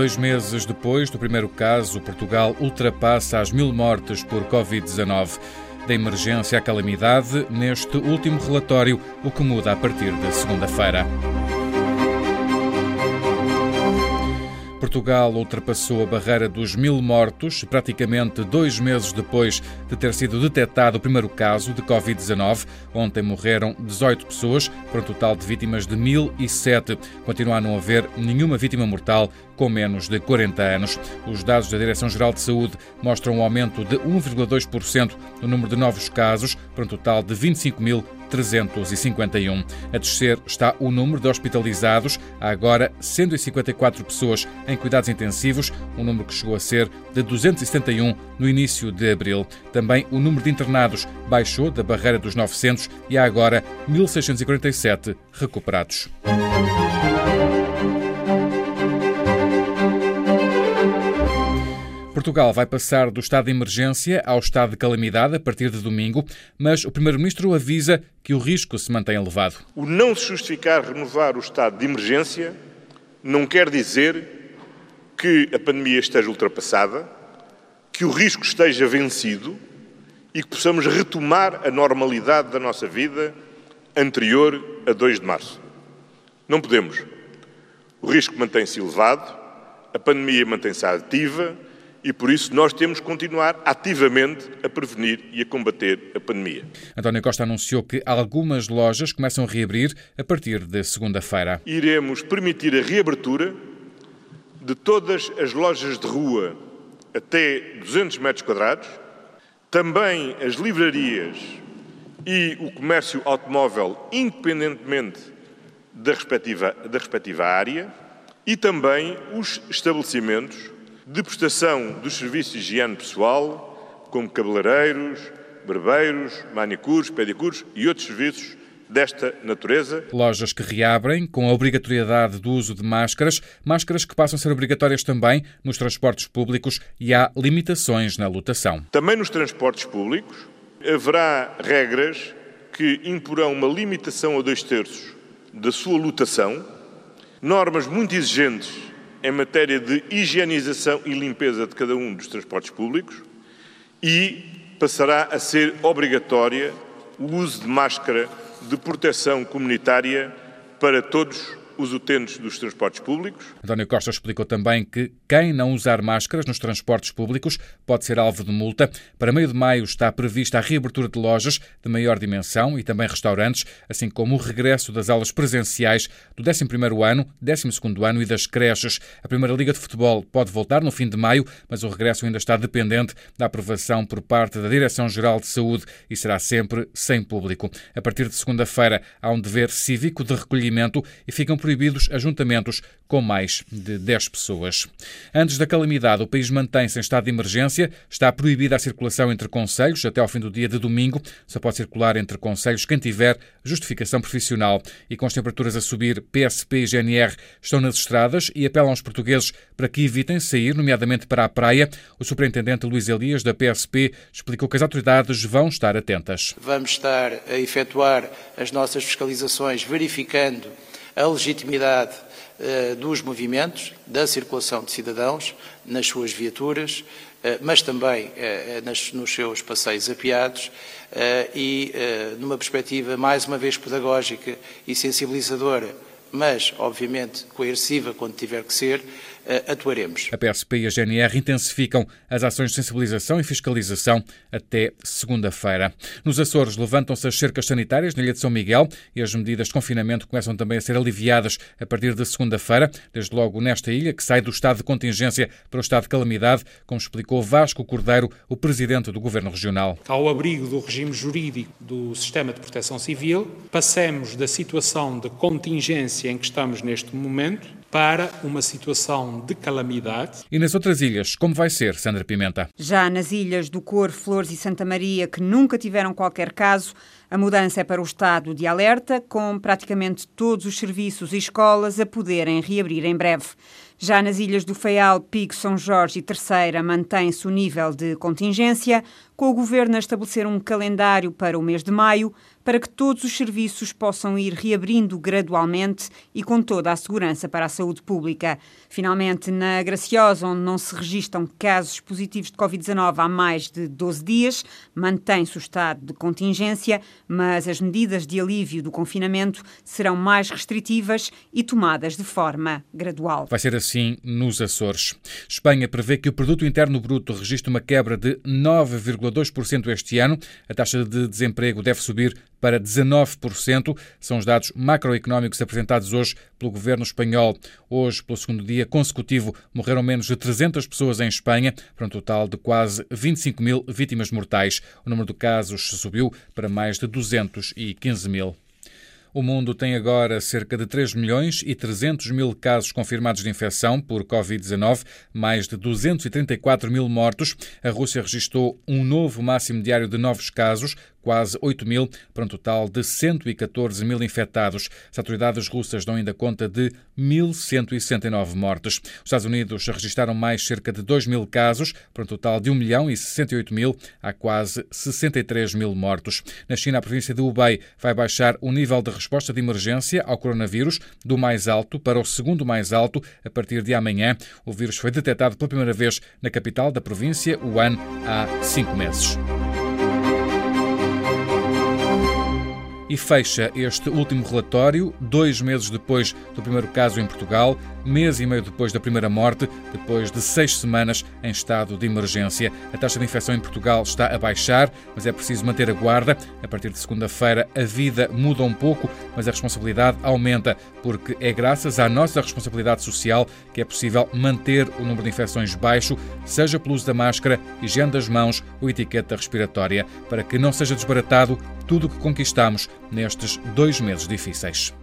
Dois meses depois do primeiro caso, Portugal ultrapassa as mil mortes por Covid-19. Da emergência à calamidade, neste último relatório, o que muda a partir de segunda-feira. Portugal ultrapassou a barreira dos mil mortos, praticamente dois meses depois de ter sido detectado o primeiro caso de Covid-19. Ontem morreram 18 pessoas, para um total de vítimas de 1.007. Continua a não haver nenhuma vítima mortal com menos de 40 anos. Os dados da Direção-Geral de Saúde mostram um aumento de 1,2% no número de novos casos, para um total de 25.351. A descer está o número de hospitalizados. Há agora 154 pessoas em cuidados intensivos, um número que chegou a ser de 271 no início de abril. Também o número de internados baixou da barreira dos 900 e há agora 1.647 recuperados. Portugal vai passar do estado de emergência ao estado de calamidade a partir de domingo, mas o Primeiro-Ministro avisa que o risco se mantém elevado. O não se justificar renovar o estado de emergência não quer dizer que a pandemia esteja ultrapassada, que o risco esteja vencido e que possamos retomar a normalidade da nossa vida anterior a 2 de março. Não podemos. O risco mantém-se elevado, a pandemia mantém-se ativa e por isso nós temos que continuar ativamente a prevenir e a combater a pandemia. António Costa anunciou que algumas lojas começam a reabrir a partir de segunda-feira. Iremos permitir a reabertura de todas as lojas de rua até 200 metros quadrados, também as livrarias e o comércio automóvel, independentemente da respectiva, da respectiva área, e também os estabelecimentos de prestação dos serviços de higiene pessoal, como cabeleireiros, barbeiros, manicures, pedicures e outros serviços desta natureza. Lojas que reabrem com a obrigatoriedade do uso de máscaras, máscaras que passam a ser obrigatórias também nos transportes públicos e há limitações na lotação. Também nos transportes públicos haverá regras que imporão uma limitação a dois terços da sua lotação, normas muito exigentes em matéria de higienização e limpeza de cada um dos transportes públicos e passará a ser obrigatória o uso de máscara de proteção comunitária para todos os utentes dos transportes públicos. António Costa explicou também que quem não usar máscaras nos transportes públicos pode ser alvo de multa. Para meio de maio está prevista a reabertura de lojas de maior dimensão e também restaurantes, assim como o regresso das aulas presenciais do 11º ano, 12º ano e das creches. A Primeira Liga de Futebol pode voltar no fim de maio, mas o regresso ainda está dependente da aprovação por parte da Direção-Geral de Saúde e será sempre sem público. A partir de segunda-feira há um dever cívico de recolhimento e ficam por proibidos ajuntamentos com mais de 10 pessoas. Antes da calamidade, o país mantém-se em estado de emergência. Está proibida a circulação entre conselhos até ao fim do dia de domingo. Só pode circular entre conselhos quem tiver justificação profissional. E com as temperaturas a subir, PSP e GNR estão nas estradas e apelam aos portugueses para que evitem sair, nomeadamente para a praia. O superintendente Luís Elias, da PSP, explicou que as autoridades vão estar atentas. Vamos estar a efetuar as nossas fiscalizações, verificando a legitimidade uh, dos movimentos, da circulação de cidadãos nas suas viaturas, uh, mas também nas, nos seus passeios apiados e numa perspectiva mais uma vez pedagógica e sensibilizadora, mas obviamente coerciva quando tiver que ser, atuaremos. A PSP e a GNR intensificam as ações de sensibilização e fiscalização até segunda-feira. Nos Açores levantam-se as cercas sanitárias na Ilha de São Miguel e as medidas de confinamento começam também a ser aliviadas a partir de segunda-feira, desde logo nesta ilha, que sai do estado de contingência para o estado de calamidade, como explicou Vasco Cordeiro, o presidente do Governo Regional. Ao abrigo do regime jurídico do Sistema de Proteção Civil, passemos da situação de contingência em que estamos neste momento para uma situação de calamidade. E nas outras ilhas, como vai ser, Sandra Pimenta? Já nas ilhas do Cor, Flores e Santa Maria, que nunca tiveram qualquer caso, a mudança é para o estado de alerta, com praticamente todos os serviços e escolas a poderem reabrir em breve. Já nas ilhas do Faial, Pico, São Jorge e Terceira mantém-se o nível de contingência, com o governo a estabelecer um calendário para o mês de maio para que todos os serviços possam ir reabrindo gradualmente e com toda a segurança para a saúde pública. Finalmente, na Graciosa, onde não se registram casos positivos de Covid-19 há mais de 12 dias, mantém-se o estado de contingência, mas as medidas de alívio do confinamento serão mais restritivas e tomadas de forma gradual. Vai ser assim nos Açores. Espanha prevê que o produto interno bruto registre uma quebra de 9,2% este ano. A taxa de desemprego deve subir para 19%. São os dados macroeconómicos apresentados hoje pelo governo espanhol. Hoje, pelo segundo dia consecutivo, morreram menos de 300 pessoas em Espanha, para um total de quase 25 mil vítimas mortais. O número de casos subiu para mais de 215 mil. O mundo tem agora cerca de 3 milhões e 300 mil casos confirmados de infecção por Covid-19, mais de 234 mil mortos. A Rússia registrou um novo máximo diário de novos casos, quase 8 mil, para um total de 114 mil infectados. As autoridades russas dão ainda conta de 1.169 mortes. Os Estados Unidos registraram mais cerca de 2 mil casos, para um total de 1 milhão e 68 mil. Há quase 63 mil mortos. Na China, a província de Hubei vai baixar o nível de resposta de emergência ao coronavírus do mais alto para o segundo mais alto a partir de amanhã. O vírus foi detectado pela primeira vez na capital da província, Wuhan, há cinco meses. E fecha este último relatório, dois meses depois do primeiro caso em Portugal, mês e meio depois da primeira morte, depois de seis semanas em estado de emergência. A taxa de infecção em Portugal está a baixar, mas é preciso manter a guarda. A partir de segunda-feira, a vida muda um pouco, mas a responsabilidade aumenta, porque é graças à nossa responsabilidade social que é possível manter o número de infecções baixo, seja pelo uso da máscara, higiene das mãos ou etiqueta respiratória, para que não seja desbaratado tudo o que conquistamos nestes dois meses difíceis.